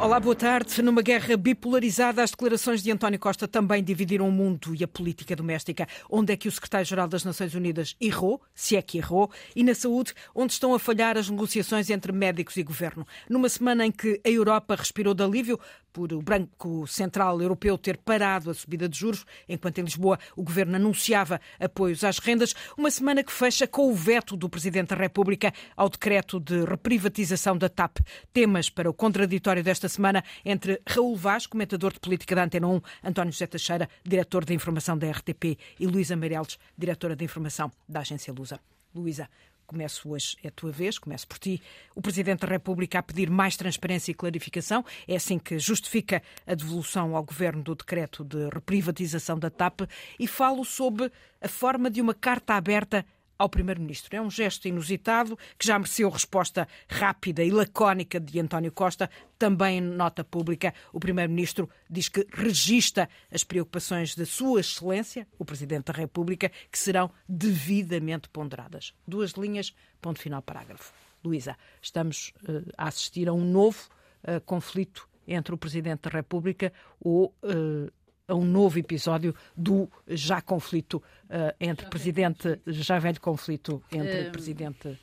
Olá, boa tarde. Numa guerra bipolarizada, as declarações de António Costa também dividiram o mundo e a política doméstica. Onde é que o secretário-geral das Nações Unidas errou, se é que errou, e na saúde, onde estão a falhar as negociações entre médicos e governo. Numa semana em que a Europa respirou de alívio por o Banco Central Europeu ter parado a subida de juros, enquanto em Lisboa o governo anunciava apoios às rendas, uma semana que fecha com o veto do Presidente da República ao decreto de reprivatização da TAP. Temas para o contraditório desta semana entre Raul Vaz, comentador de política da Antena 1, António José Teixeira, diretor de informação da RTP, e Luísa Meireles, diretora de informação da agência Lusa. Luísa, começo hoje, é a tua vez, começo por ti. O Presidente da República a pedir mais transparência e clarificação. É assim que justifica a devolução ao Governo do decreto de reprivatização da TAP e falo sobre a forma de uma carta aberta ao Primeiro-Ministro. É um gesto inusitado que já mereceu resposta rápida e lacónica de António Costa. Também em nota pública, o Primeiro-Ministro diz que registra as preocupações da Sua Excelência, o Presidente da República, que serão devidamente ponderadas. Duas linhas, ponto final, parágrafo. Luísa, estamos uh, a assistir a um novo uh, conflito entre o Presidente da República ou uh, a um novo episódio do já conflito uh, entre já presidente, já velho conflito entre uh, presidente.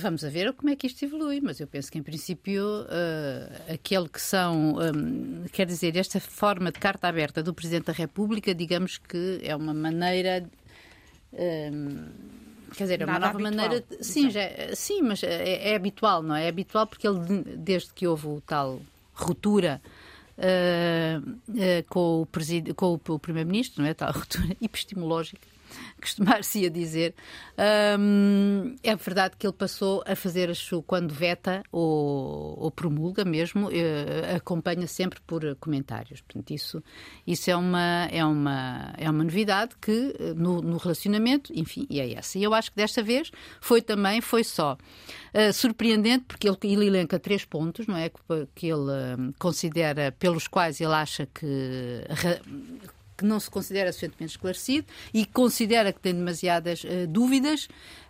Vamos a ver como é que isto evolui, mas eu penso que, em princípio, uh, aquele que são, um, quer dizer, esta forma de carta aberta do Presidente da República, digamos que é uma maneira. Um, quer dizer, é uma nova habitual, maneira. De, sim, já, sim, mas é, é, habitual, não é? É habitual porque ele, desde que houve o tal ruptura uh, com o, com o Primeiro-Ministro, não é? Tal ruptura epistemológica costumar-se a dizer. É verdade que ele passou a fazer, quando veta ou, ou promulga mesmo, uh, acompanha sempre por comentários. Portanto, isso, isso é, uma, é, uma, é uma novidade que no, no relacionamento, enfim, e é essa. E eu acho que desta vez foi também, foi só uh, surpreendente, porque ele, ele elenca três pontos, não é? Que, que ele considera, pelos quais ele acha que que não se considera suficientemente esclarecido e considera que tem demasiadas uh, dúvidas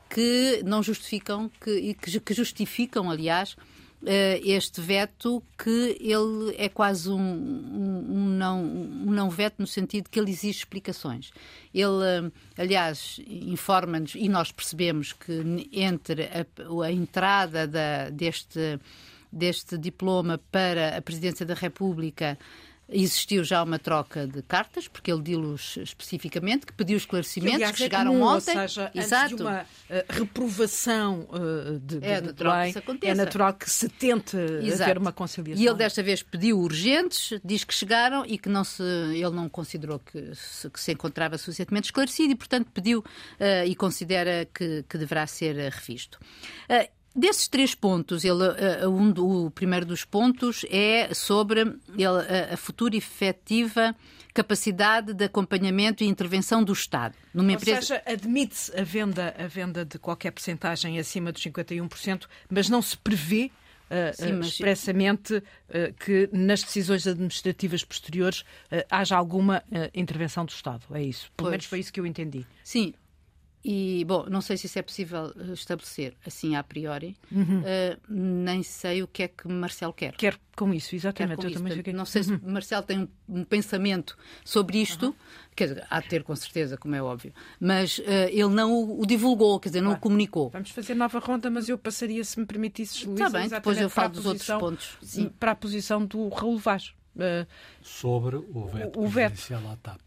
que não justificam que, que, que justificam, aliás, Uh, este veto que ele é quase um, um, um, não, um não veto no sentido que ele exige explicações. Ele, uh, aliás, informa-nos e nós percebemos que entre a, a entrada da, deste, deste diploma para a presidência da República Existiu já uma troca de cartas, porque ele diz-los especificamente, que pediu esclarecimentos que, aliás, que chegaram é comum, ontem. Ou seja, Exato. de uma uh, reprovação uh, de, de, é natural bem, que é natural que se tente Exato. haver uma conciliação. E ele desta vez pediu urgentes, diz que chegaram e que não se, ele não considerou que se, que se encontrava suficientemente esclarecido e, portanto, pediu uh, e considera que, que deverá ser revisto. Desses três pontos, ele, uh, um, o primeiro dos pontos é sobre ele, uh, a futura efetiva capacidade de acompanhamento e intervenção do Estado. Numa Ou empresa... seja, admite-se a venda, a venda de qualquer percentagem acima dos 51%, mas não se prevê Uh, Sim, mas... expressamente uh, que nas decisões administrativas posteriores uh, haja alguma intervenção do Estado. É isso. Pelo pois. menos foi isso que eu entendi. Sim, e, bom, não sei se isso é possível eh, estabelecer assim a priori. Uhum. Uh, nem sei o que é que Marcelo quer. Quer com isso, exatamente. Com isso. Não sei se uhum. Marcelo tem um, um pensamento sobre isto, uhum. quer dizer, há de ter com certeza, como é óbvio, mas uh, ele não o, o, divulgou, quer dizer, não claro. o comunicou. Vamos fazer nova ronda, mas eu passaria, se me permitisses, Luísa, Está bem, depois eu falo dos posição, outros pontos. Sim. Para a posição do Raul Vaz. Uh, sobre o veto o, o veto. à TAP.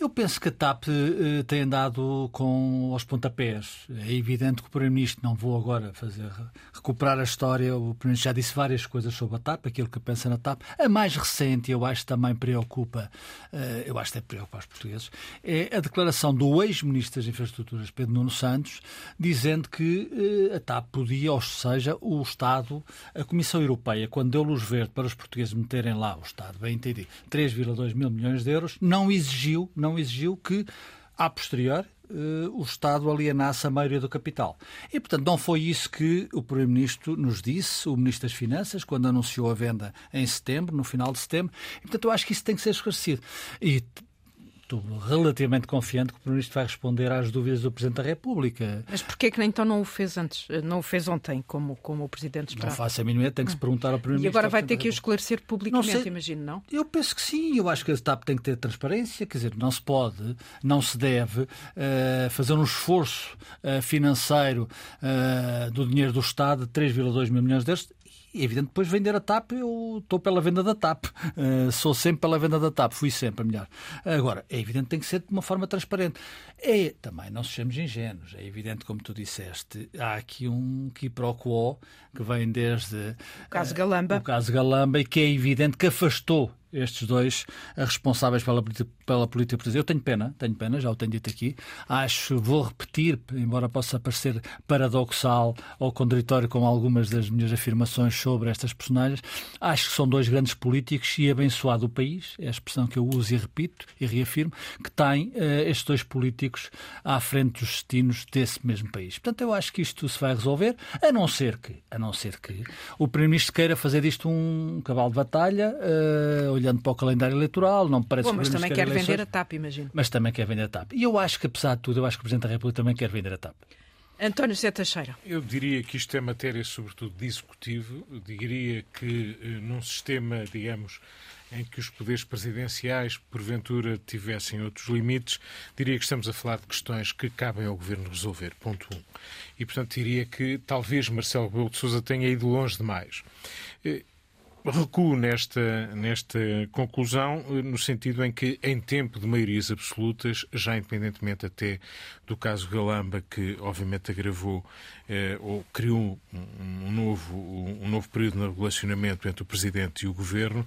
Eu penso que a TAP uh, tem andado com os pontapés. É evidente que o Primeiro-Ministro, não vou agora fazer recuperar a história, o Primeiro-Ministro já disse várias coisas sobre a TAP, aquilo que pensa na TAP. A mais recente, eu acho que também preocupa, uh, eu acho que preocupa os portugueses, é a declaração do ex-Ministro das Infraestruturas, Pedro Nuno Santos, dizendo que uh, a TAP podia, ou seja, o Estado, a Comissão Europeia, quando deu luz verde para os portugueses meterem lá, o Estado, bem entendido, 3,2 mil milhões de euros, não exigiu, não não exigiu que, a posterior, Uh, o Estado alienasse a maioria do capital. E, portanto, não foi isso que o Primeiro-Ministro nos disse, o Ministro das Finanças, quando anunciou a venda em setembro, no final de setembro. E, portanto, eu acho que isso tem que ser esclarecido. E estou relativamente confiante que o Primeiro-Ministro vai responder às dúvidas do Presidente da República. Mas porquê que então não o fez antes? Não o fez ontem, como, como o Presidente esperava? Não faço a mínima, tem que se perguntar ao Primeiro-Ministro. E agora vai ter que o esclarecer publicamente, imagino, não? Eu penso que sim, eu acho que a TAP tem que ter transparência, quer dizer, não se pode, não se deve uh, fazer um esforço uh, financeiro uh, do dinheiro do Estado de 3,2 mil milhões de euros é evidente, depois vender a TAP, eu estou pela venda da TAP. Uh, sou sempre pela venda da TAP, fui sempre, melhor. Agora, é evidente que tem que ser de uma forma transparente. É, também, não sejamos ingênuos, é evidente, como tu disseste, há aqui um quiproquo que vem desde... O caso Galamba. Uh, o caso Galamba e que é evidente que afastou estes dois responsáveis pela, pela política portuguesa. Eu tenho pena, tenho pena, já o tenho dito aqui. Acho, vou repetir, embora possa parecer paradoxal ou contraditório com algumas das minhas afirmações sobre estas personagens, acho que são dois grandes políticos e abençoado o país, é a expressão que eu uso e repito e reafirmo, que têm uh, estes dois políticos à frente dos destinos desse mesmo país. Portanto, eu acho que isto se vai resolver, a não ser que, a não ser que o Primeiro-Ministro queira fazer disto um cavalo de batalha, uh, olhando para o calendário eleitoral, não me parece Bom, mas também quer eleições, vender a TAP, imagino. Mas também quer vender a TAP. E eu acho que, apesar de tudo, eu acho que o Presidente da República também quer vender a TAP. António José Teixeira. Eu diria que isto é matéria, sobretudo, de executivo. Eu diria que eh, num sistema, digamos, em que os poderes presidenciais, porventura, tivessem outros limites, diria que estamos a falar de questões que cabem ao Governo resolver. Ponto um. E, portanto, diria que talvez Marcelo Rebelo de Sousa tenha ido longe demais. Eh, recuo nesta, nesta conclusão, no sentido em que, em tempo de maiorias absolutas, já independentemente até do caso Galamba, que obviamente agravou eh, ou criou um, novo, um novo período no relacionamento entre o Presidente e o Governo,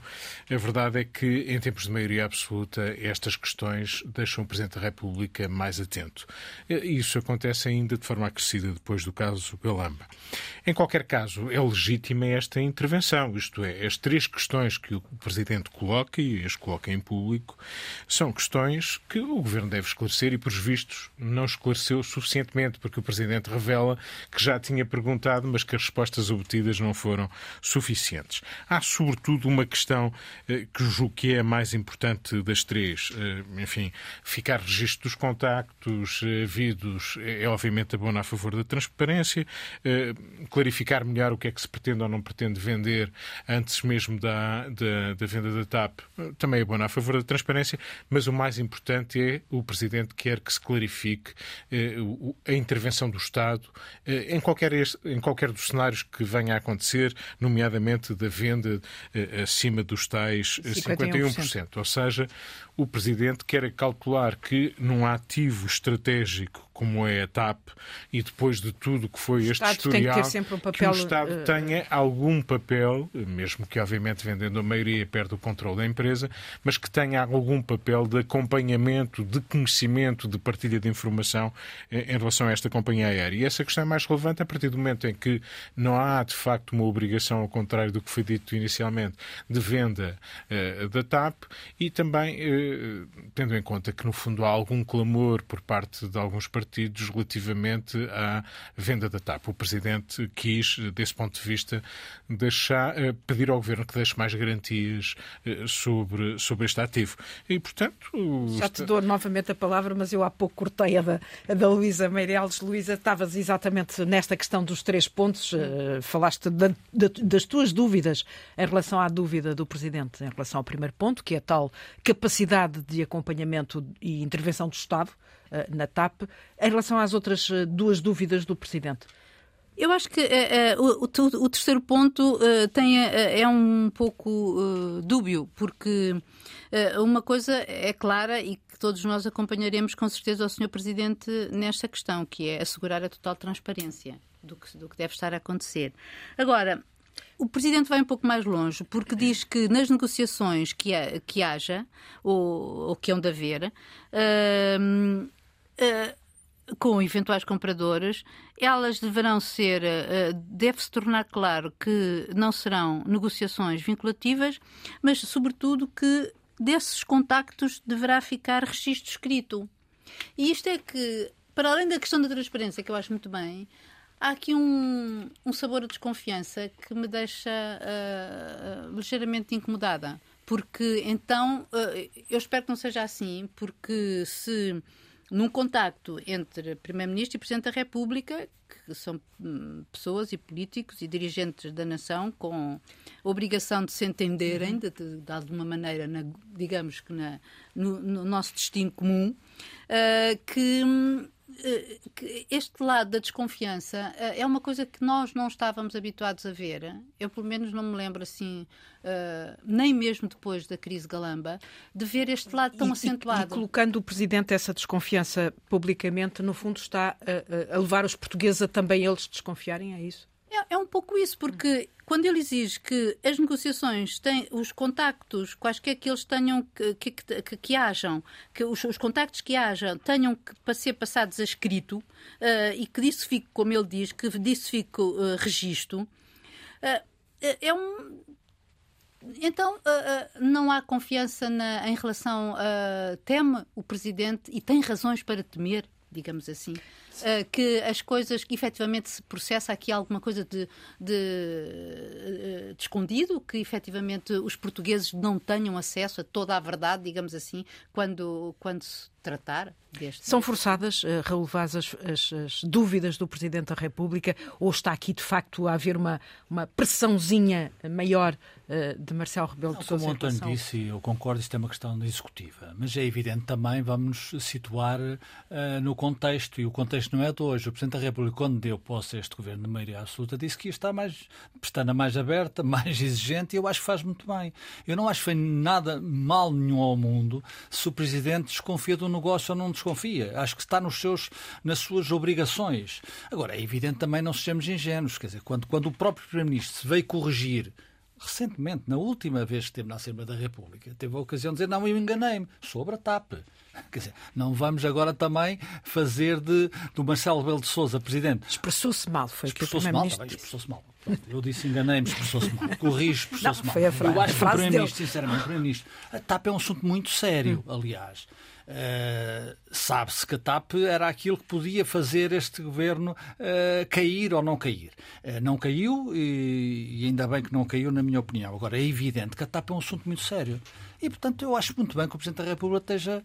a verdade é que, em tempos de maioria absoluta, estas questões deixam o Presidente da República mais atento. Isso acontece ainda de forma acrescida depois do caso Galamba. Em qualquer caso, é legítima esta intervenção, isto é, as três questões que o Presidente coloca, e as coloca em público, são questões que o Governo deve esclarecer e, por vistos, não esclareceu suficientemente, porque o Presidente revela que já tinha perguntado, mas que as respostas obtidas não foram suficientes. Há, sobretudo, uma questão eh, que julgo que é a mais importante das três. Eh, enfim, ficar registro dos contactos eh, havidos é, obviamente, abono a favor da transparência, clarificar melhor o que é que se pretende ou não pretende vender antes mesmo da, da, da venda da TAP, também é abono a favor da transparência, mas o mais importante é o Presidente quer que se clarifique a intervenção do Estado em qualquer, em qualquer dos cenários que venha a acontecer, nomeadamente da venda eh, acima dos tais 51%. 51%. Ou seja, o Presidente quer calcular que num ativo estratégico como é a TAP e depois de tudo que foi este historial, um papel, que o Estado uh... tenha algum papel, mesmo que obviamente vendendo a maioria perde o controle da empresa, mas que tenha algum papel de acompanhamento, de conhecimento, de partilha de informação eh, em relação a esta companhia aérea. E essa questão é mais relevante a partir do momento em que não há de facto uma obrigação, ao contrário do que foi dito inicialmente, de venda uh, da TAP e também uh, tendo em conta que no fundo há algum clamor por parte de alguns partidos partidos relativamente à venda da TAP. O Presidente quis, desse ponto de vista, deixar, eh, pedir ao Governo que deixe mais garantias eh, sobre, sobre este ativo. E, portanto... Já te dou novamente a palavra, mas eu há pouco cortei a da, a da Luísa Meireles. Luísa, estavas exatamente nesta questão dos três pontos. Uh, falaste da, da, das tuas dúvidas em relação à dúvida do Presidente em relação ao primeiro ponto, que é a tal capacidade de acompanhamento e intervenção do Estado eh, na TAP. Em relação às outras eh, duas dúvidas do Presidente. Eu acho que uh, o, o, terceiro ponto tem, é um pouco dúbio, porque uma coisa é clara e que todos nós acompanharemos com certeza o Sr. Presidente nesta questão, que é assegurar a total transparência do que, do que deve estar a acontecer. Agora, o Presidente vai um pouco mais longe, porque diz que nas negociações que, ha, que haja, ou, ou que hão de haver, uh, com eventuais compradores, elas deverão ser, uh, deve-se tornar claro que não serão negociações vinculativas, mas, sobretudo, que desses contactos deverá ficar registro escrito. E isto é que, para além da questão da transparência, que eu acho muito bem, há aqui um, um sabor de desconfiança que me deixa uh, ligeiramente incomodada porque então, eu espero que não seja assim, porque se num contacto entre Primeiro-Ministro e Presidente da República, que são hum, pessoas e políticos e dirigentes da nação com obrigação de se entenderem, de, de, de alguma maneira, na, digamos que na, no, no, nosso destino comum, uh, que hum, este lado da desconfiança eh, é uma coisa que nós não estávamos habituados a ver. Eu, pelo menos, não me lembro assim, uh, nem mesmo depois da crise Galamba, de ver este lado tão e, acentuado. E, e, colocando o Presidente essa desconfiança publicamente, no fundo, está a, a levar os portugueses a também eles desconfiarem, é isso? É, é um pouco isso, porque quando ele exige que as negociações têm os contactos, quaisquer que eles tenham que, que, que, que hajam, que os, os, contactos que hajam tenham que ser passados a escrito uh, e que disso fique, como ele diz, que disso fique uh, registro, uh, é um. Então, não há confiança na, em relação a. teme o Presidente e tem razões para temer, digamos assim que as coisas que efetivamente se processa aqui alguma coisa de, de, uh, de, escondido, que efetivamente os portugueses não tenham acesso a toda a verdade, digamos assim, quando, quando se tratar deste. São forçadas, uh, Raul Vaz, as, as, as, dúvidas do Presidente da República ou está aqui de facto a haver uma, uma pressãozinha maior uh, de Marcelo Rebelo de Sousa? Como o António disse, eu concordo, isto é uma questão executiva, mas é evidente também, vamos situar uh, no contexto, e o contexto não é de hoje. O Presidente da República, quando deu posse a este governo de maioria absoluta, disse que ia estar mais, pestana mais aberta, mais exigente, e eu acho que faz muito bem. Eu não acho que foi nada mal nenhum ao mundo se o Presidente desconfia do negócio ou não desconfia. Acho que está nos seus, nas suas obrigações. Agora, é evidente também não sejamos ingênuos. Quer dizer, quando, quando o próprio Primeiro-Ministro se veio corrigir recentemente, na última vez que esteve na Assembleia da República, teve a ocasião de dizer: Não, eu enganei-me sobre a TAP. Quer dizer, não vamos agora também fazer de, do Marcelo Rebelo de Souza presidente. Expressou-se mal, foi expressou-se mal, expressou-se mal. Eu disse enganei-me, expressou-se mal. Corrijo, expressou-se mal. Foi a frase, eu acho que o Primeiro-Ministro, sinceramente, o Primeiro-Ministro, a TAP é um assunto muito sério, hum. Uh, sabe-se que a TAP era aquilo que podia fazer este governo uh, cair ou não cair. Uh, não caiu e, e, ainda bem que não caiu, na minha opinião. Agora, é evidente que a TAP é um assunto muito sério. E, portanto, eu acho muito bem que o Presidente da República esteja.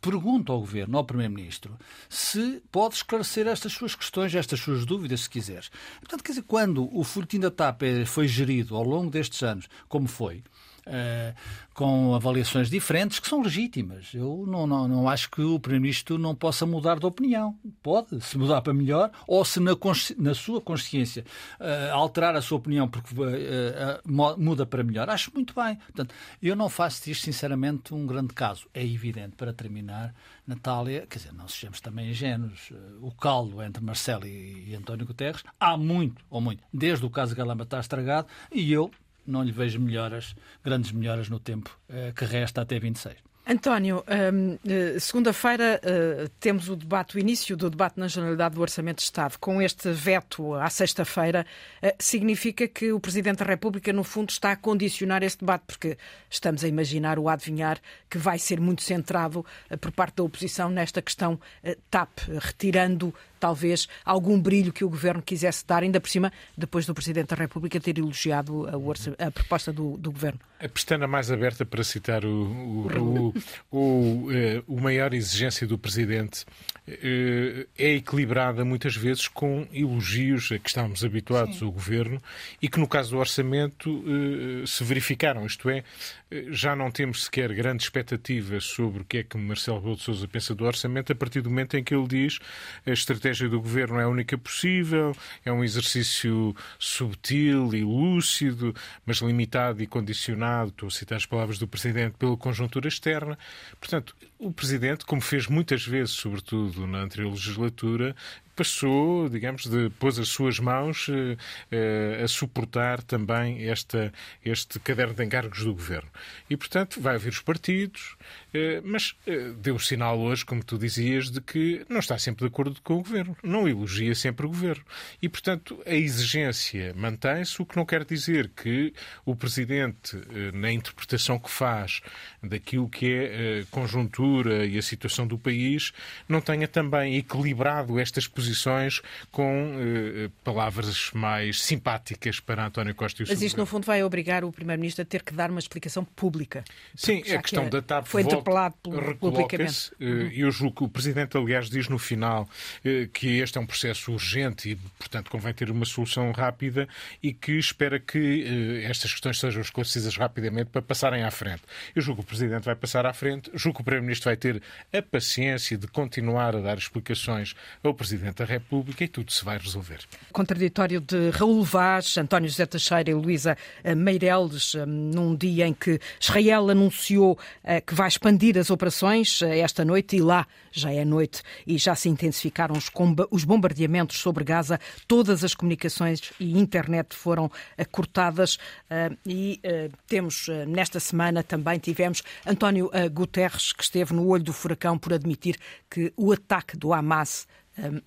pergunta ao Governo, ao Primeiro-Ministro, se pode esclarecer estas suas questões, estas suas dúvidas, se quiseres. Portanto, quer dizer, quando o folhetim da TAP foi gerido ao longo destes anos, como foi, uh, com avaliações diferentes que são legítimas. Eu não, não, não acho que o Primeiro-Ministro não possa mudar de opinião. Pode, se mudar para melhor, ou se na, na sua consciência uh, alterar a sua opinião porque uh, muda para melhor. Acho muito bem. Portanto, eu não faço disto, sinceramente, um grande caso. É evidente, para terminar, Natália, quer dizer, não sejamos também ingênuos. O caldo entre Marcelo e, e António Guterres, há muito, ou muito, desde o caso Galamba está estragado, e eu não lhe vejo melhoras, grandes melhoras no tempo eh, que resta até 26. António, um, eh, segunda-feira uh, temos o debate, o início do debate na Generalidade do Orçamento de Estado. Com este veto à sexta-feira, significa que o Presidente da República, no fundo, está a condicionar este debate, porque estamos a imaginar o adivinhar que vai ser muito centrado por parte da oposição nesta questão TAP, retirando talvez algum brilho que o governo quisesse dar, ainda por cima, depois do Presidente da República ter elogiado a, a proposta do, do, governo. A pestana mais aberta, para citar o, o, o, o, eh, o maior exigência do Presidente, eh, é equilibrada muitas vezes com elogios a que estávamos habituados Sim. o governo e que, no caso do orçamento, eh, se verificaram. Isto é, já não temos sequer grandes expectativas sobre o que é que Marcelo Rebelo de Sousa pensa do orçamento a partir do momento em que ele diz a estratégia do governo é a única possível, é um exercício subtil e lúcido, mas limitado e condicionado, estou a citar as palavras do Presidente, pela conjuntura externa. Portanto, o Presidente, como fez muitas vezes, sobretudo na anterior legislatura, passou, digamos, de, pôs as suas mãos eh, eh, a suportar também esta, este caderno de encargos do governo. E, portanto, vai haver os partidos, eh, mas deu o sinal hoje, como tu dizias, de que não está sempre de acordo com o governo, não elogia sempre o governo. E, portanto, a exigência mantém-se, o que não quer dizer que o presidente, na interpretação que faz daquilo que é a conjuntura e a situação do país, não tenha também equilibrado estas posições posições com uh, palavras mais simpáticas para António Costa e o Mas isto, no fundo, vai obrigar o Primeiro-Ministro a ter que dar uma explicação pública. Sim, a questão que da TAP foi interpelado publicamente. Uhum. Eu julgo que o Presidente, aliás, diz no final que este é um processo urgente e, portanto, convém ter uma solução rápida e que espera que estas questões sejam esclarecidas rapidamente para passarem à frente. Eu julgo que o Presidente vai passar à frente, julgo que o Primeiro-Ministro vai ter a paciência de continuar a dar explicações ao Presidente da República e tudo se vai resolver. Contraditório de Raul Vaz, António José Teixeira e Luísa eh, Meireles, eh, num dia em que Israel anunciou eh, que vai expandir as operações esta noite e lá já é noite e já se intensificaram os bombardeamentos sobre Gaza, todas as comunicações e internet foram cortadas e temos nesta semana também tivemos António Guterres que esteve no olho do furacão por admitir que o ataque do Hamas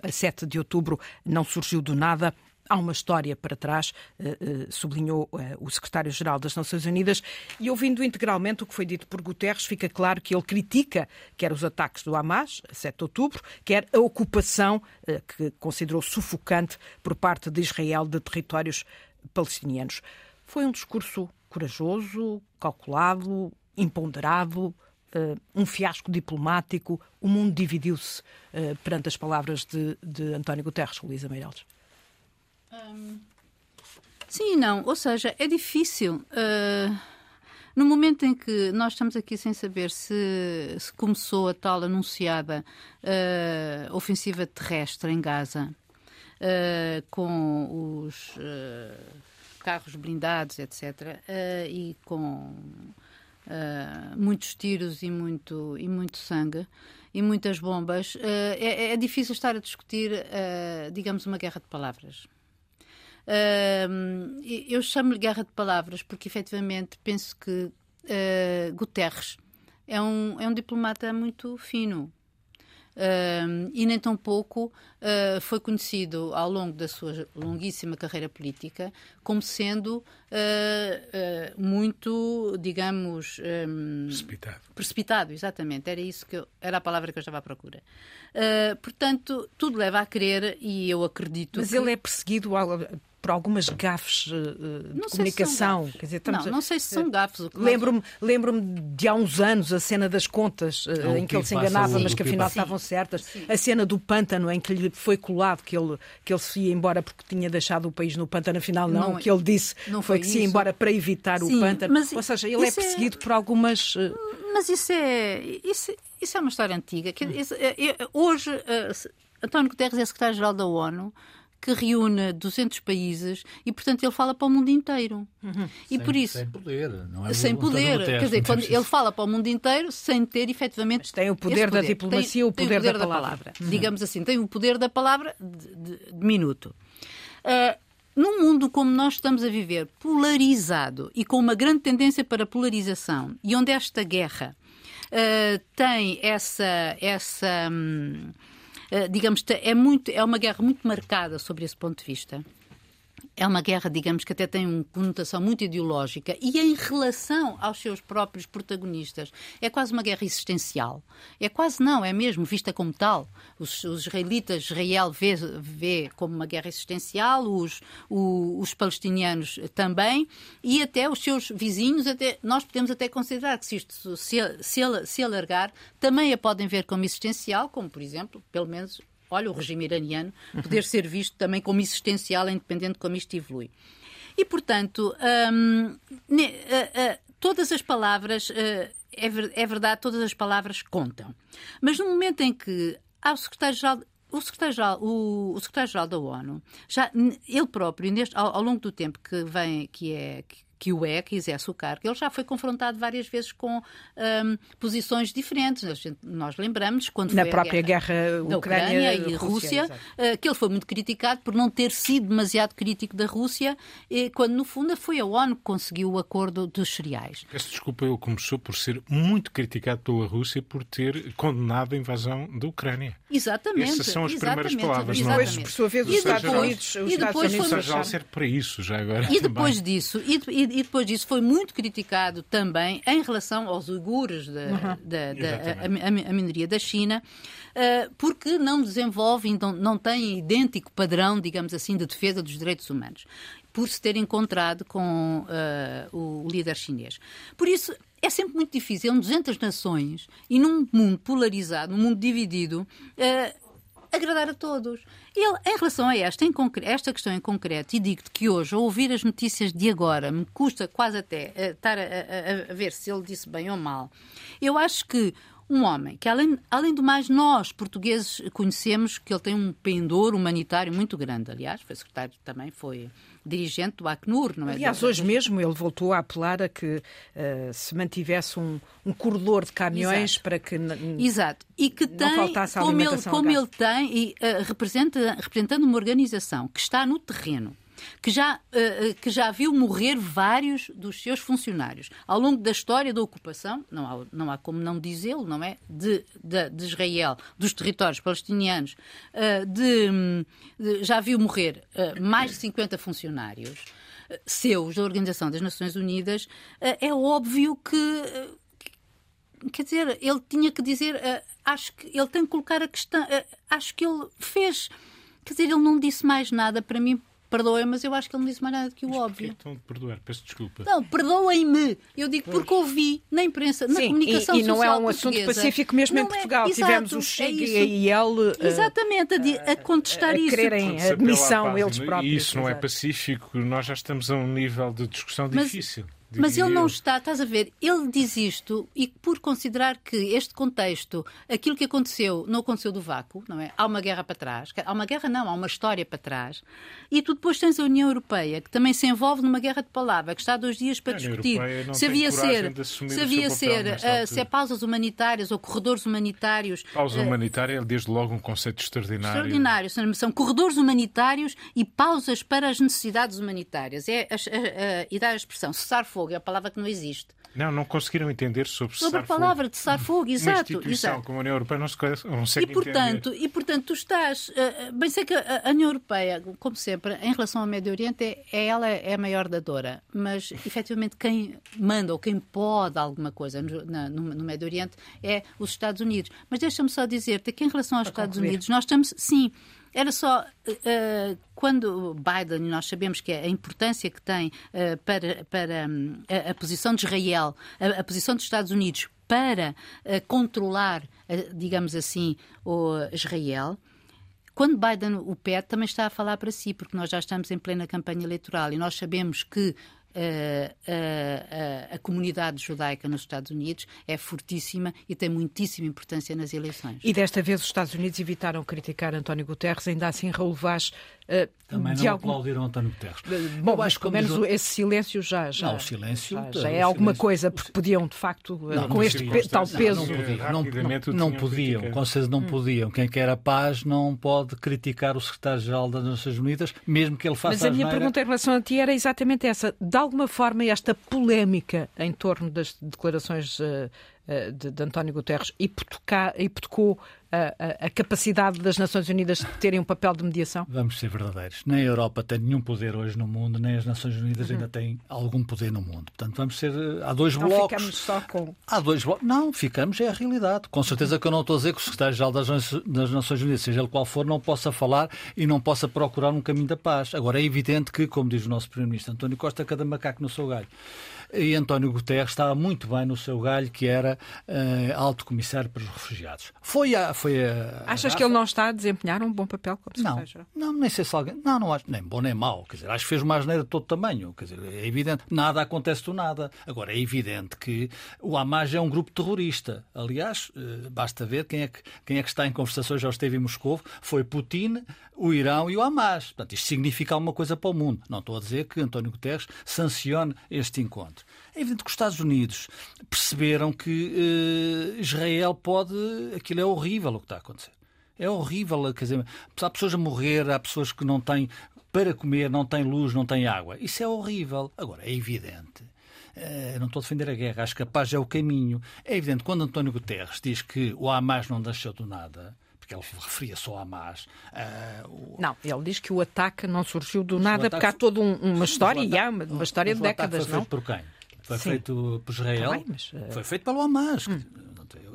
a 7 de outubro não surgiu do nada. Há uma história para trás, eh, eh, sublinhou eh, o secretário-geral das Nações Unidas, e ouvindo integralmente o que foi dito por Guterres, fica claro que ele critica quer os ataques do Hamas, a 7 de outubro, quer a ocupação, que considerou sufocante, por parte de Israel de territórios palestinianos. Foi um discurso corajoso, calculado, imponderado, uh, um fiasco diplomático, o mundo dividiu-se uh, perante as palavras de, de António Guterres, Luísa Meireles? Um, sim não. Ou seja, é difícil. Uh, no momento em que nós estamos aqui sem saber se, se começou a tal anunciada uh, ofensiva terrestre em Gaza, uh, com os carros blindados, etc., e com uh, muitos tiros e muito, e muito sangue e muitas bombas, uh, é, é, difícil estar a discutir, uh, digamos, uma guerra de palavras. eu chamo-lhe guerra de palavras porque, efetivamente, penso que Guterres é um, é um diplomata muito fino, Uh, e nem tão pouco uh, foi conhecido ao longo da sua longuíssima carreira política como sendo uh, muito, digamos, um, precipitado. Precipitado, exatamente. Era isso que eu, era a palavra que eu estava à procura. portanto, tudo leva a crer e eu acredito. Mas que... ele é perseguido por algumas gafes uh, de comunicação. Se Quer dizer, não, a... não sei se são gafes. Lembro-me lembro de há uns anos a cena das contas, uh, em que ele se enganava, mas que afinal estavam certas. Sim. A cena do pântano, em que lhe foi colado que ele, que ele se ia embora porque tinha deixado o país no pântano, afinal não. não o que ele disse foi, foi, que se ia embora para evitar Sim, o pântano. Mas, Ou seja, ele é, é perseguido é... por algumas. Uh... Mas isso é, isso, isso é uma história antiga. Que, isso, é, hoje, António Guterres é secretário-geral da ONU que reúne 200 países e, portanto, ele fala para o mundo inteiro. Uhum. E sem, por isso, sem poder, não é? Sem poder. Quer dizer, quando ele fala para o mundo inteiro sem ter efetivamente. Mas tem o poder, poder. da diplomacia, tem, o, poder tem o poder, da, da palavra. palavra. Uhum. Digamos assim, tem o poder da palavra de, de, de minuto. Uh, num mundo como nós estamos a viver, polarizado e com uma grande tendência para polarização, e onde esta guerra uh, tem essa. essa hum, digamos, é, muito, é uma guerra muito marcada sobre esse ponto de vista é uma guerra, digamos, que até tem uma conotação muito ideológica e em relação aos seus próprios protagonistas. É quase uma guerra existencial. É quase não, é mesmo, vista como tal. Os, os israelitas, Israel vê, vê como uma guerra existencial, os, os, os palestinianos também e até os seus vizinhos, até, nós podemos até considerar que se isto se, se, se alargar, também a podem ver como existencial, como, por exemplo, pelo menos olha, o regime iraniano, poder ser visto também como existencial, independente de como isto evolui. E, portanto, hum, todas as palavras, uh, é, é, verdade, todas as palavras contam. Mas no momento em que há o secretário-geral o secretário-geral, o, o secretário-geral da ONU, já ele próprio, neste, ao, ao, longo do tempo que vem, que é que o é, que exerce o cargo, ele já foi confrontado várias vezes com um, posições diferentes. Nós lembramos quando Na foi própria guerra, guerra da Ucrânia, e Rússia, Rússia uh, que ele foi muito criticado por não ter sido demasiado crítico da Rússia, e, quando no fundo foi a ONU que conseguiu o acordo dos cereais. Peço desculpa, ele começou por ser muito criticado pela Rússia por ter condenado a invasão da Ucrânia. Exatamente. Essas são as primeiras palavras. Exatamente. Não? Por sua vez, os Estados Unidos, os Estados Unidos serve para isso já agora. E depois disso, e, e e, depois disso foi muito criticado também em relação aos uigures, da, uhum. da, da a, a, minoria da China, uh, porque não desenvolvem, não, não têm idêntico padrão, digamos assim, de defesa dos direitos humanos por se ter encontrado com uh, o líder chinês. Por isso, é sempre muito difícil, em 200 nações e num mundo polarizado, num mundo dividido, uh, agradar a todos. Ele, em relação a esta, em esta questão em concreto, e digo-te que hoje, ao ouvir as notícias de agora, me custa quase até uh, estar a, a, a, ver se ele disse bem ou mal. Eu acho que um homem que, além, além do mais, nós, portugueses, conhecemos que ele tem um pendor humanitário muito grande. Aliás, foi secretário também, foi dirigente do Acnur, não é? Aliás, hoje mesmo ele voltou a apelar a que uh, se mantivesse um, um corredor de caminhões Exato. para que Exato. E que tem, como ele, como ele tem, e, uh, representa, representando uma organização que está no terreno, que já, uh, que já viu morrer vários dos seus funcionários. Ao longo da história da ocupação, não há, não há como não dizê-lo, não é? De, de, de, Israel, dos territórios palestinianos, uh, de, de, já viu morrer mais de 50 funcionários seus da Organização das Nações Unidas, é óbvio que quer dizer, ele tinha que dizer, acho que ele tem que colocar a questão, acho que ele fez, quer dizer, ele não disse mais nada para mim Perdoem, mas eu acho que ele não disse mais nada do que o mas óbvio. Então, de perdoar, peço desculpa. Não, perdoem-me. Eu digo pois. porque ouvi na imprensa, na Sim, comunicação e, e não é um assunto pacífico mesmo não em é. Portugal. É, Tivemos o Chega é e a IEL Exatamente, a, a contestar a, isso. quererem a admissão eles próprios. E isso não é pacífico. Nós já estamos a um nível de discussão mas, difícil. Mas ele não está, estás a ver, ele diz isto e por considerar que este contexto, aquilo que aconteceu, não aconteceu do vácuo, não é? Há uma guerra para trás, há uma guerra não, há uma história para trás. E tu depois tens a União Europeia, que também se envolve numa guerra de palavra, que está há dois dias para discutir se havia ser, se havia ser, uh, se é pausas humanitárias ou corredores humanitários. Pausa uh, humanitária é desde logo um conceito extraordinário. Extraordinário, são corredores humanitários e pausas para as necessidades humanitárias. É e dar a expressão cessar fogo, é a palavra que não existe. Não, não conseguiram entender sobre Sobre a palavra fogo. de cessar fogo, exato. Uma instituição exato. como a União Europeia não se consegue e, portanto, entender. E, portanto, tu estás... Uh, bem sei que a, União Europeia, como sempre, em relação ao Médio Oriente, é, é, ela é a maior dadora. Mas, efetivamente, quem manda ou quem pode alguma coisa no, no, no Médio Oriente é os Estados Unidos. Mas deixa-me só dizer-te que, em relação aos Estados Unidos, nós estamos... Sim, era só uh, quando Biden, nós sabemos que é a importância que tem uh, para, para um, a, a, posição de Israel, a, a, posição dos Estados Unidos para uh, controlar, digamos assim, o Israel. Quando Biden o pede, também está a falar para si, porque nós já estamos em plena campanha eleitoral e nós sabemos que a, a, a, comunidade judaica nos Estados Unidos é fortíssima e tem muitíssima importância nas eleições. E desta vez os Estados Unidos evitaram criticar António Guterres, ainda assim Raul Vaz Uh, Também não algum... aplaudiram António Guterres. Bom, mas pelo menos diz... esse silêncio já, já, não, o silêncio, já, já é alguma silêncio... coisa, porque podiam, de facto, não, com este pe tal peso... Não, não podiam, não, não podiam com certeza não hum. podiam. Quem quer a paz não pode criticar o secretário-geral das Nações Unidas, mesmo que ele faça Mas a, minha pergunta em relação a ti era exatamente essa. De alguma forma, esta polémica em torno das declarações uh, de, de, António Guterres hipotecou a, a, capacidade das Nações Unidas de terem um papel de mediação? Vamos ser verdadeiros. Nem a Europa tem nenhum poder hoje no mundo, nem as Nações Unidas uhum. ainda têm algum poder no mundo. Portanto, vamos ser. Há dois não blocos. ficamos só com. Há dois blocos. Não, ficamos, é a realidade. Com certeza que eu não estou a dizer que o secretário-geral das Nações Unidas, seja ele qual for, não possa falar e não possa procurar um caminho da paz. Agora, é evidente que, como diz o nosso Primeiro-Ministro António Costa, cada macaco no seu galho e António Guterres estava muito bem no seu galho, que era uh, alto comissário para os refugiados. Foi a. Foi a Achas a... que ele não está a desempenhar um bom papel como não, não, nem sei se alguém. Não, não acho, nem bom nem mau. Quer dizer, acho que fez uma asneira de todo tamanho. Quer dizer, é evidente. Nada acontece do nada. Agora, é evidente que o Hamas é um grupo terrorista. Aliás, uh, basta ver quem é, que, quem é que está em conversações, já esteve em Moscou, foi Putin, o Irão e o Hamas. Portanto, isto significa alguma coisa para o mundo. Não estou a dizer que António Guterres sancione este encontro. É evidente que os Estados Unidos perceberam que uh, Israel pode. Aquilo é horrível o que está a acontecer. É horrível, quer dizer, há pessoas a morrer, há pessoas que não têm para comer, não têm luz, não têm água. Isso é horrível. Agora, é evidente. Uh, não estou a defender a guerra, acho que a paz é o caminho. É evidente, quando António Guterres diz que o Hamas não nasceu do nada, porque ele referia só a Hamas. Uh, o... Não, ele diz que o ataque não surgiu do nada, ataque... porque há toda um, uma história, e há uma, uma história de décadas, foi não? Feito por quem? Foi Sim. feito por Israel? Tá bem, mas, uh... Foi feito pelo Hamas. Hum.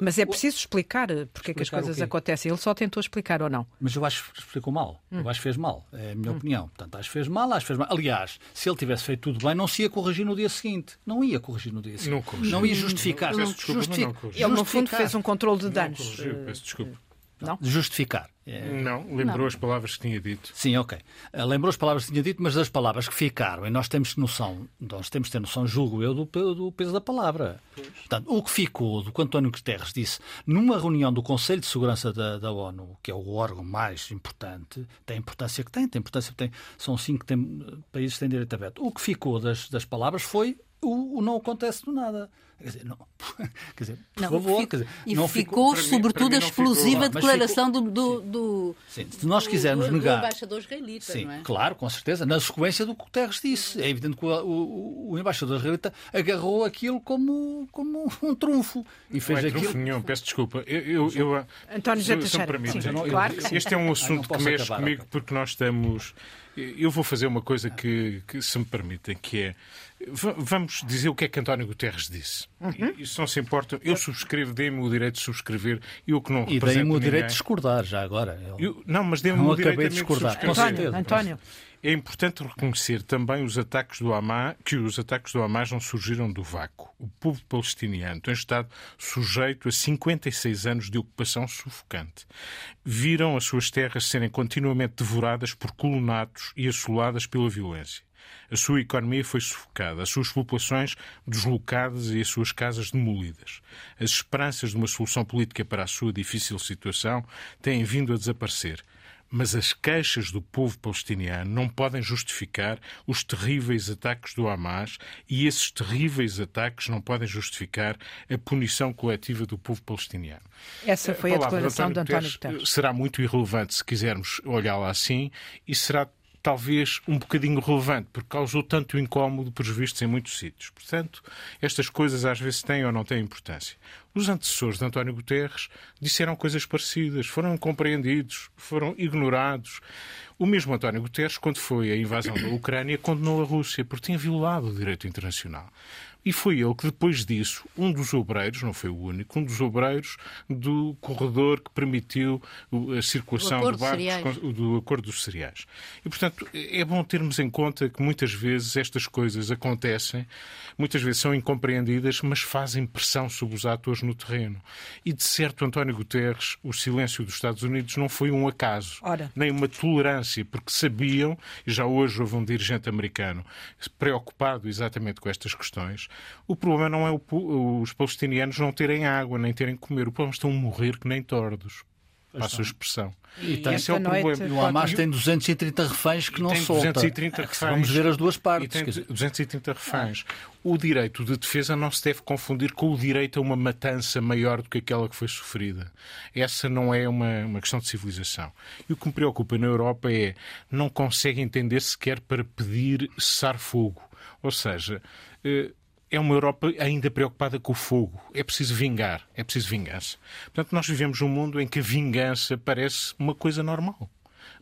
Mas é preciso explicar eh, porque é que as coisas acontecem. Ele só tentou explicar ou não? Mas eu acho que explicou mal. Hum. Eu acho que fez mal. É a minha hum. opinião. Portanto, acho que fez mal, acho que fez mal. Aliás, se ele tivesse feito tudo bem, não se ia corrigir no dia seguinte. Não ia corrigir no dia seguinte. Não, não ia justificar. Não, não, desculpa, Justi... não, ele, no fundo, fez um controle de danos. Corrigiu, peço desculpa. Não? Justificar. É... Não, lembrou não. as palavras que tinha dito. Sim, ok. Uh, lembrou as palavras que tinha dito, mas das palavras que ficaram, e nós temos noção, nós temos de ter noção, julgo eu, do, do peso da palavra. Pois. Portanto, o que ficou do que António Guterres disse numa reunião do Conselho de Segurança da, da, ONU, que é o órgão mais importante, tem a importância que tem, tem importância que tem, são cinco tem, países que têm direito a veto. O que ficou das, das palavras foi o, o não acontece do nada. Quer dizer, não, quer dizer, por não, favor. Fico, quer dizer, e não ficou, ficou sobretudo, a explosiva ficou, declaração ficou, do, do, sim, se nós quisermos do, negar. Do embaixador israelita, sim, não é? Claro, com certeza, na sequência do que o Guterres disse. É evidente que o, o, o, embaixador israelita agarrou aquilo como, como um trunfo. E fez não é aquilo... trunfo nenhum, peço desculpa. Eu, eu, eu António José Teixeira. Claro. Este é um assunto que mexe acabar, comigo porque nós estamos. Eu vou fazer uma coisa que, que se me permitem, que é Vamos dizer o que é que António Guterres disse. Uhum. Isso não se importa. Eu subscrevo, dê-me o direito de subscrever e eu que não E dê-me o direito de discordar, já agora. Eu... Eu, não, mas dê-me o direito de discordar. De António, António. É importante reconhecer também os ataques do Hamas, que os ataques do Hamas não surgiram do vácuo. O povo palestiniano tem estado sujeito a 56 anos de ocupação sufocante. Viram as suas terras serem continuamente devoradas por colonatos e assoladas pela violência. A sua economia foi sufocada, as suas populações deslocadas e as suas casas demolidas. As esperanças de uma solução política para a sua difícil situação têm vindo a desaparecer. Mas as queixas do povo palestiniano não podem justificar os terríveis ataques do Hamas e esses terríveis ataques não podem justificar a punição coletiva do povo palestiniano. Essa foi a, a declaração de António Guterres. Será muito irrelevante se quisermos olhá-la assim e será talvez um bocadinho relevante, porque causou tanto incómodo, por vistos, em muitos sítios. Portanto, estas coisas às vezes têm ou não têm importância. Os antecessores de António Guterres disseram coisas parecidas, foram incompreendidos, foram ignorados. O mesmo António Guterres, quando foi a invasão da Ucrânia, condenou a Rússia por ter violado o direito internacional. E foi ele que, depois disso, um dos obreiros, não foi o único, um dos obreiros do corredor que permitiu a circulação de barcos do Acordo dos Cereais. E, portanto, é bom termos em conta que muitas vezes estas coisas acontecem, muitas vezes são incompreendidas, mas fazem pressão sobre os atores no terreno. E, de certo, António Guterres, o silêncio dos Estados Unidos não foi um acaso, Ora. nem uma tolerância, porque sabiam, e já hoje houve um dirigente americano preocupado exatamente com estas questões, o problema não é o, os palestinianos não terem água, nem terem comer. O problema estão a morrer que nem tordos. Passa a expressão. E, e esse é o problema. E o Hamas tem 230 reféns que não tem solta. 230 reféns, Vamos ver as duas partes. E tem 230 reféns. O direito de defesa não se deve confundir com o direito a uma matança maior do que aquela que foi sofrida. Essa não é uma, uma questão de civilização. E o que me preocupa na Europa é não consegue entender sequer para pedir cessar fogo. Ou seja, eh, é uma Europa ainda preocupada com o fogo. É preciso vingar, é preciso vingança. Portanto, nós vivemos num mundo em que a vingança parece uma coisa normal.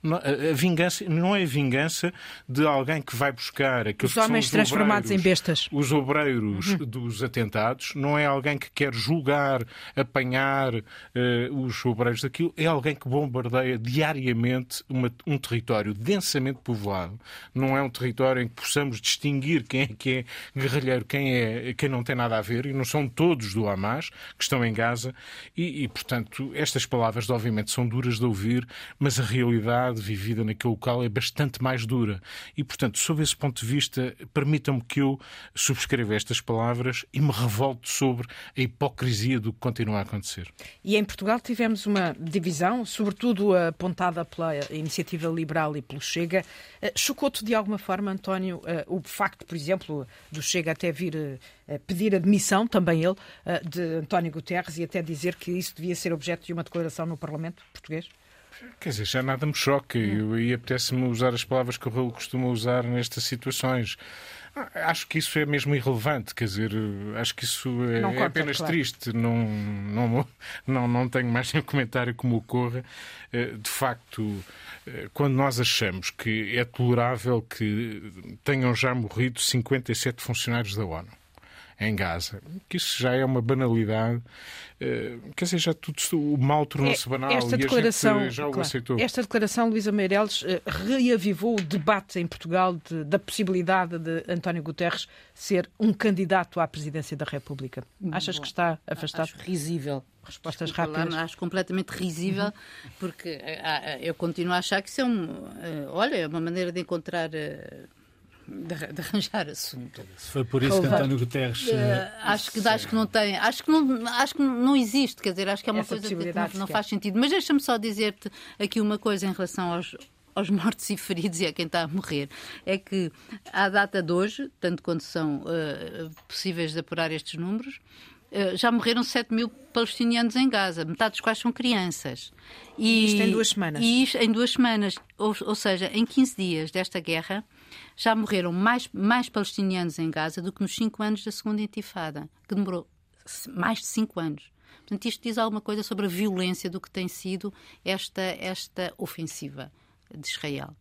A vingança não é a vingança de alguém que vai buscar aqueles os homens os transformados obreiros, em bestas. Os obreiros uhum. dos atentados, não é alguém que quer julgar, apanhar uh, os obreiros daquilo, é alguém que bombardeia diariamente uma, um território densamente povoado. Não é um território em que possamos distinguir quem é que é guerrilheiro, quem é quem não tem nada a ver, e não são todos do Hamas que estão em Gaza, e, e portanto, estas palavras obviamente são duras de ouvir, mas a realidade realidade vivida naquele local é bastante mais dura. E, portanto, sob esse ponto de vista, permitam-me que eu subscreva estas palavras e me revolte sobre a hipocrisia do que continua a acontecer. E em Portugal tivemos uma divisão, sobretudo apontada pela Iniciativa Liberal e pelo Chega. Eh, chocou-te de alguma forma, António, eh, o facto, por exemplo, do Chega até vir eh, pedir a demissão, também ele, de António Guterres e até dizer que isso devia ser objeto de uma declaração no Parlamento português? Quer dizer, já nada me choca. Hum. Eu, e apetece-me usar as palavras que o Raul costuma usar nestas situações. Acho que isso é mesmo irrelevante, quer dizer, acho que isso é, conta, é apenas claro. triste. Não, não, não, não tenho mais nenhum comentário como ocorra. Eh, de facto, eh, quando nós achamos que é tolerável que tenham já morrido 57 funcionários da ONU em Gaza, que isso já é uma banalidade eh, quer dizer, já tudo, o mal tornou-se é, banal esta declaração, já o claro, aceitou. Esta declaração, Luísa Meireles, eh, reavivou o debate em Portugal de, da possibilidade de António Guterres ser um candidato à presidência da República. Achas Bom, que está afastado? Acho risível. Respostas Desculpa rápidas. Lá, acho completamente risível, uhum. porque eh, eu continuo a achar que isso é um. Olha, é uma maneira de encontrar de, de, arranjar assunto. Se foi por isso que António Guterres. Uh, acho, que, acho que não tem. Acho que não, acho que não existe, quer dizer, acho que é uma Essa coisa que não, não faz sentido. Mas deixa-me só dizer-te aqui uma coisa em relação aos, aos mortos e feridos e a quem está a morrer. É que, à data de hoje, tanto quanto são uh, possíveis de apurar estes números, uh, já morreram 7 mil palestinianos em Gaza, metade dos quais são crianças. E, isto em duas semanas. E isto em duas semanas. Ou, ou seja, em 15 dias desta guerra, já morreram mais, mais palestinianos em Gaza do que nos cinco anos da segunda intifada, que demorou mais de cinco anos. Portanto, isto diz alguma coisa sobre a violência do que tem sido esta, esta ofensiva de Israel.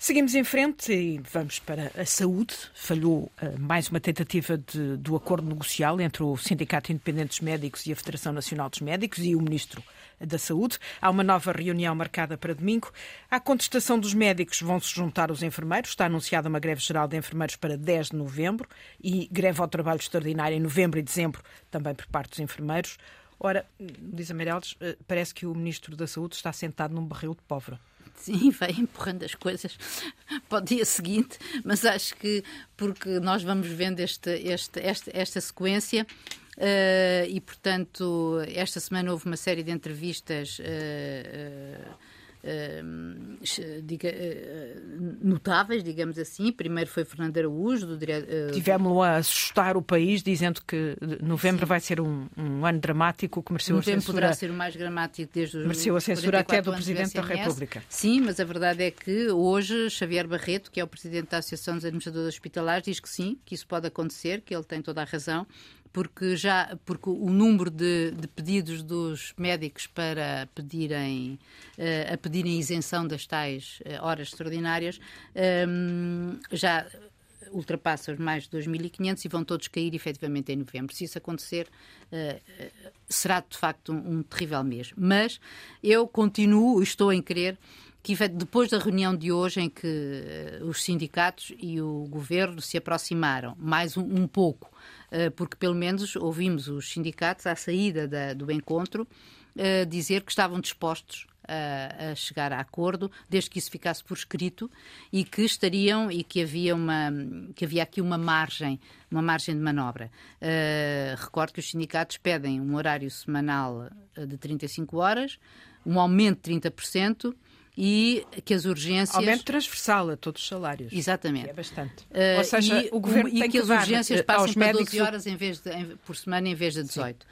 Seguimos em frente e vamos para a saúde. Falhou uh, mais uma tentativa de, do acordo negocial entre o Sindicato Independente dos Médicos e a Federação Nacional dos Médicos e o Ministro da Saúde. Há uma nova reunião marcada para domingo. À contestação dos médicos vão se juntar os enfermeiros. Está anunciada uma greve geral de enfermeiros para 10 de novembro e greve ao trabalho extraordinário em novembro e dezembro, também por parte dos enfermeiros. Ora, diz a eh, parece que o Ministro da Saúde está sentado num barril de pólvora. Sim, vai empurrando as coisas para o dia seguinte, mas acho que porque nós vamos vendo este, este, esta, esta sequência. Uh, e, portanto, esta semana houve uma série de entrevistas uh, uh, diga, notáveis, digamos assim. Primeiro foi Fernando Araújo. Do dire... Tivemos a assustar o país, dizendo que novembro Sim. vai ser um, um, ano dramático, que mereceu novembro a censura. poderá ser o mais dramático desde os Mereceu a censura até do Presidente da República. Sim, mas a verdade é que hoje Xavier Barreto, que é o Presidente da Associação dos Administradores Hospitalares, diz que sim, que isso pode acontecer, que ele tem toda a razão porque já porque o número de, de pedidos dos médicos para pedirem uh, a pedirem isenção das tais uh, horas extraordinárias um, ehm, já ultrapassa os mais de 2.500 e vão todos cair efetivamente em novembro. Se isso acontecer, uh, será de facto um, um, terrível mês. Mas eu continuo, estou em crer depois da reunião de hoje em que os sindicatos e o governo se aproximaram mais um, um pouco eh, porque pelo menos ouvimos os sindicatos à saída da, do encontro eh, dizer que estavam dispostos a, a, chegar a acordo, desde que isso ficasse por escrito e que estariam e que havia uma que havia aqui uma margem, uma margem de manobra. Uh, recordo que os sindicatos pedem um horário semanal de 35 horas, um aumento de 30% e que as urgências. Aumento transversal a todos os salários. Exatamente. é bastante. Uh, Ou seja, e, o governo e tem que, que as urgências passem para médicos... 12 horas em vez de, em, por semana em vez de 18. Uh,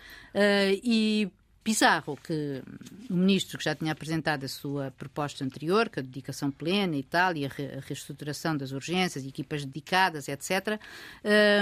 e Pizarro, que o ministro que já tinha apresentado a sua proposta anterior, com a dedicação plena e tal, e a, re, a reestruturação das urgências, equipas dedicadas, etc.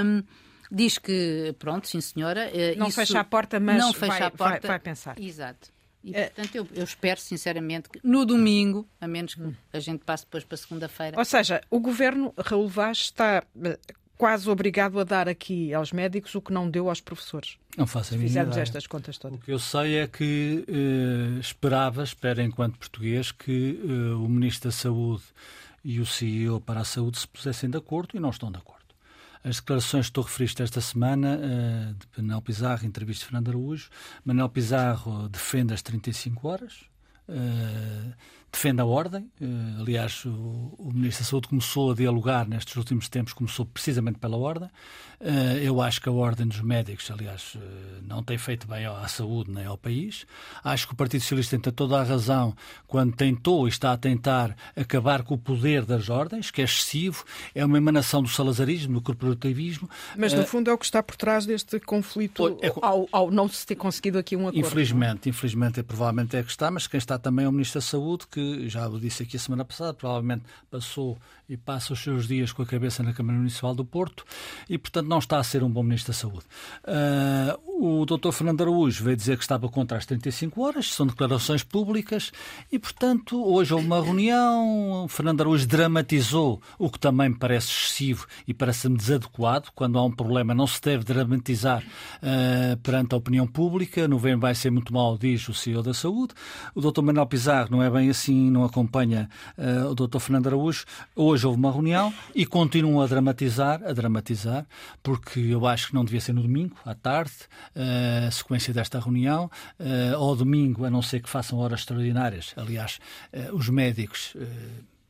Um, diz que, pronto, sim senhora. Não fecha a porta, mas não fecha vai, a porta, vai, vai pensar. Exato. E, é. portanto, eu, eu, espero, sinceramente, que no domingo, a menos que a gente passe depois para segunda-feira. Ou seja, o governo, Raul Vaz, está eh, quase obrigado a dar aqui aos médicos o que não deu aos professores. Não faço a mínima Fizemos ideia. estas contas todas. O que eu sei é que eh, esperava, espera enquanto português, que eh, o Ministro da Saúde e o CEO para a Saúde se pusessem de acordo e não estão de acordo. As declarações que tu referiste esta semana, uh, de Manel Pizarro, entrevista de Fernando Araújo. Manel Pizarro defende as 35 horas, uh, defende a ordem. Uh, aliás, o, o, Ministro da Saúde começou a dialogar nestes últimos tempos, começou precisamente pela ordem. Uh, eu acho que a ordem dos médicos, aliás, uh, não tem feito bem à saúde nem ao país. Acho que o Partido Socialista tem toda a razão quando tentou e está a tentar acabar com o poder das ordens, que é excessivo, é uma emanação do salazarismo, do corporativismo. Mas, no fundo, é o que está por trás deste conflito é, ao, ao, não se ter conseguido aqui um acordo. Infelizmente, infelizmente, é, provavelmente é que está, mas quem está também o Ministro da Saúde, que já disse aqui a semana passada, provavelmente passou e passa os seus dias com a cabeça na Câmara Municipal do Porto e, portanto, não está a ser um bom Ministro da Saúde. Uh, o Dr. Fernando Araújo veio dizer que estava contra as 35 horas, são declarações públicas e, portanto, hoje houve uma reunião, o Fernando Araújo dramatizou, o que também me parece excessivo e parece-me desadequado. Quando há um problema, não se deve dramatizar uh, perante a opinião pública. Novembro vai ser muito mal, diz o CEO da Saúde. O Dr. Manuel Pizarro não é bem assim, não acompanha uh, o Dr. Fernando Araújo. Hoje Hoje houve uma reunião e continuam a dramatizar, a dramatizar, porque eu acho que não devia ser no domingo, à tarde, eh, a sequência desta reunião, uh, ou domingo, a não ser que façam horas extraordinárias. Aliás, uh, os médicos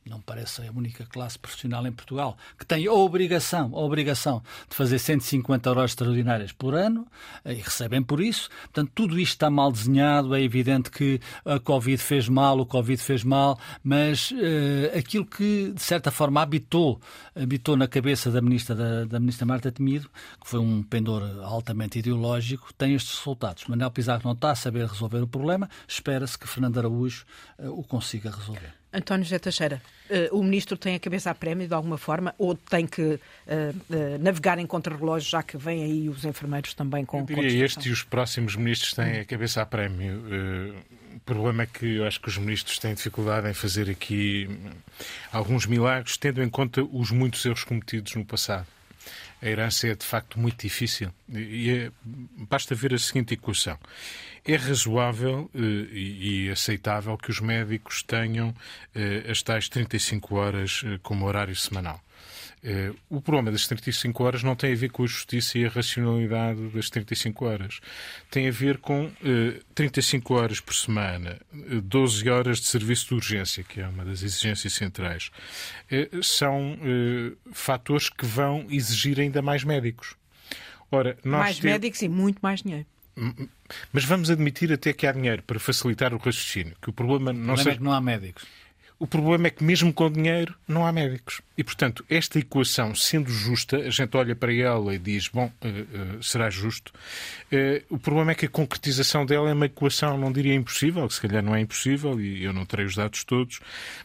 não parece a única classe profissional em Portugal que tem a obrigação, a obrigação de fazer 150 horas extraordinárias por ano eh, e recebem por isso. Portanto, tudo isto está mal desenhado. É evidente que a Covid fez mal, o Covid fez mal, mas uh, aquilo que, de certa forma, habitou, habitou na cabeça da ministra, da, da ministra Marta Temido, que foi um pendor altamente ideológico, tem estes resultados. Manuel Pizarro não está a saber resolver o problema. Espera-se que Fernando Araújo uh, o consiga resolver. António José Teixeira, uh, o ministro tem a cabeça a prémio de alguma forma ou tem que uh, uh, navegar em contrarrelógio, já que vêm aí os enfermeiros também com. Eu diria este e os próximos ministros têm a cabeça a prémio. o problema é que eu acho que os ministros têm dificuldade em fazer aqui alguns milagres, tendo em conta os muitos erros cometidos no passado. A herança é de facto muito difícil e é, basta ver a seguinte equação é razoável uh, e, aceitável que os médicos tenham uh, as tais 35 horas uh, como horário semanal. o problema das 35 horas não tem a ver com a justiça e a racionalidade das 35 horas. Tem a ver com 35 horas por semana, 12 horas de serviço de urgência, que é uma das exigências centrais. são fatores que vão exigir ainda mais médicos. Ora, mais médicos e muito mais dinheiro. Mas vamos admitir até que há dinheiro para facilitar o raciocínio. Que o problema não, o problema é que não há médicos. O problema é que, mesmo com dinheiro, não há médicos. E, portanto, esta equação, sendo justa, a gente olha para ela e diz: bom, uh, uh, será justo. Uh, o problema é que a concretização dela é uma equação, não diria impossível, que se calhar não é impossível, e eu não terei os dados todos,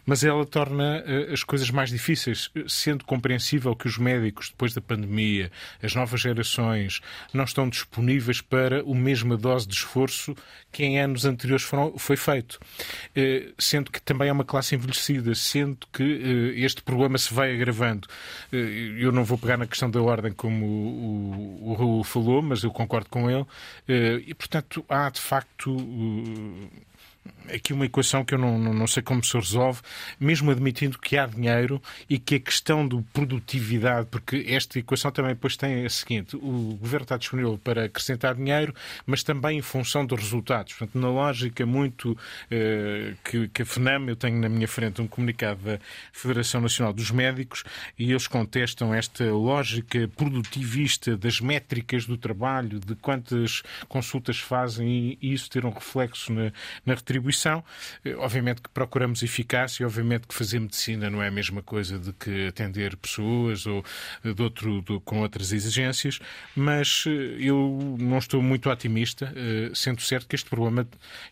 mas ela torna as coisas mais difíceis, sendo compreensível que os médicos, depois da pandemia, as novas gerações, não estão disponíveis para a mesma dose de esforço que em anos anteriores foram, foi feito. Sendo que também é uma classe envelhecida, sendo que este problema se vai agravando. Eh, eu não vou pegar na questão da ordem como o, o, Raul falou, mas eu concordo com ele. Eh, e, portanto, há de facto aqui uma equação que eu não, não, não, sei como se resolve, mesmo admitindo que há dinheiro e que a questão de produtividade, porque esta equação também depois tem a seguinte: o governo está disponível para acrescentar dinheiro, mas também em função dos resultados. Portanto, na lógica muito uh, que, que a FNAM, eu tenho na minha frente um comunicado da Federação Nacional dos Médicos e eles contestam esta lógica produtivista das métricas do trabalho, de quantas consultas fazem e isso ter um reflexo na, na retribuição. Eh, obviamente que procuramos eficácia, obviamente que fazer medicina não é a mesma coisa de que atender pessoas ou eh, de outro, de, com outras exigências, mas eh, eu não estou muito otimista, sendo certo que este problema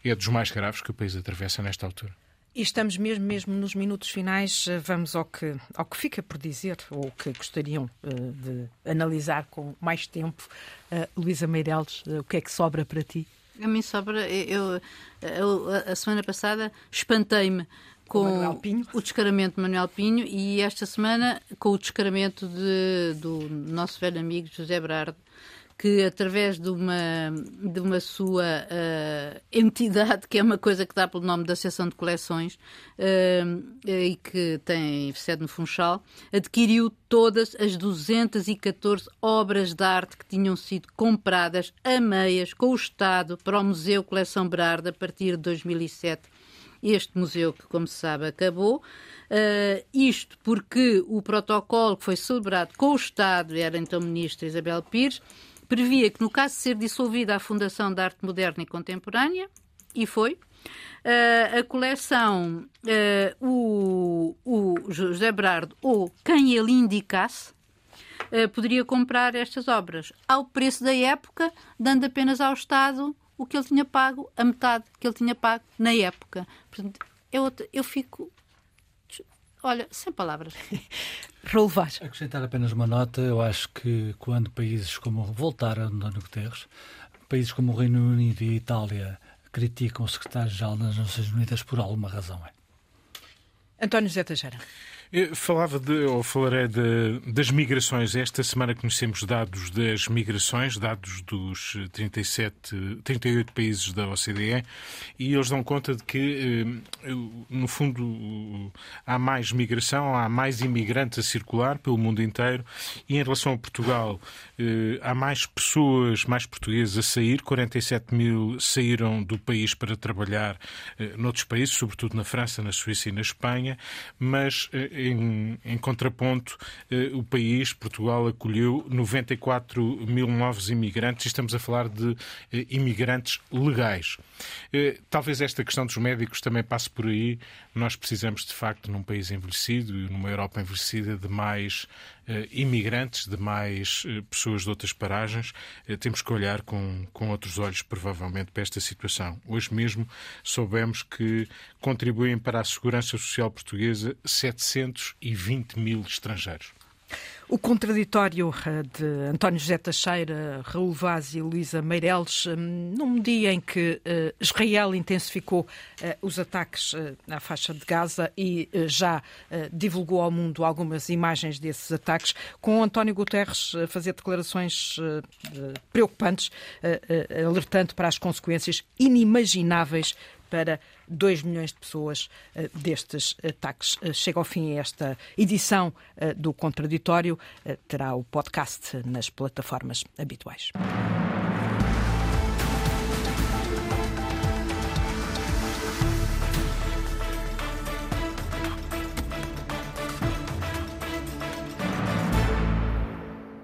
é dos mais graves que o país atravessa nesta altura. E estamos mesmo, mesmo nos minutos finais. Vamos ao que, ao que fica por dizer, ou que gostariam uh, de analisar com mais tempo. Uh, Luísa Meireles, uh, o que é que sobra para ti? A mim sobra. Eu, eu a semana passada espantei-me com o descaramento de Manuel Pinho e esta semana com o descaramento de, do nosso velho amigo José Brardo que através de uma, de uma sua uh, entidade, que é uma coisa que dá pelo nome da Associação de Coleções uh, e que tem sede no Funchal, adquiriu todas as 214 obras de arte que tinham sido compradas a meias com o Estado para o Museu Coleção Berardo a partir de 2007 este museu que, como se sabe, acabou. Uh, isto porque o protocolo que foi celebrado com o Estado, era então ministra Isabel Pires, previa que, no caso de ser dissolvida a Fundação de Arte Moderna e Contemporânea, e foi, uh, a coleção, uh, o, o José Brardo, ou quem ele indicasse, uh, poderia comprar estas obras ao preço da época, dando apenas ao Estado o que ele tinha pago, a metade que ele tinha pago na época. Portanto, eu, eu fico. Olha, sem palavras. Raul Vaz. Acrescentar apenas uma nota, eu acho que quando países como voltaram António Guterres, países como o Reino Unido e a Itália criticam o secretário-geral das Nações Unidas por alguma razão. É. António José Teixeira. Eu falava de, ou falarei de, das migrações. Esta semana conhecemos dados das migrações, dados dos 37, 38 países da OCDE, e eles dão conta de que, eh, no fundo, há mais migração, há mais imigrantes a circular pelo mundo inteiro, e em relação a Portugal, eh, há mais pessoas, mais portugueses a sair, 47 mil saíram do país para trabalhar eh, noutros países, sobretudo na França, na Suíça e na Espanha, mas em, em contraponto, eh, o país, Portugal, acolheu 94 mil novos imigrantes e estamos a falar de eh, imigrantes legais. Eh, talvez esta questão dos médicos também passe por aí. Nós precisamos, de facto, num país envelhecido e numa Europa envelhecida, de mais imigrantes, de mais pessoas de outras paragens. Temos que olhar com, com outros olhos, provavelmente, para esta situação. Hoje mesmo soubemos que contribuem para a segurança social portuguesa 700 220 mil estrangeiros. O contraditório eh, de António José Teixeira, Raul Vaz e Luísa Meireles, hum, num dia em que eh, Israel intensificou eh, os ataques à faixa de Gaza e já divulgou ao mundo algumas imagens desses ataques, com António Guterres a fazer declarações preocupantes, alertando para as consequências inimagináveis para 2 milhões de pessoas uh, destes ataques. Uh, chega ao fim esta edição uh, do Contraditório. terá o podcast nas plataformas habituais.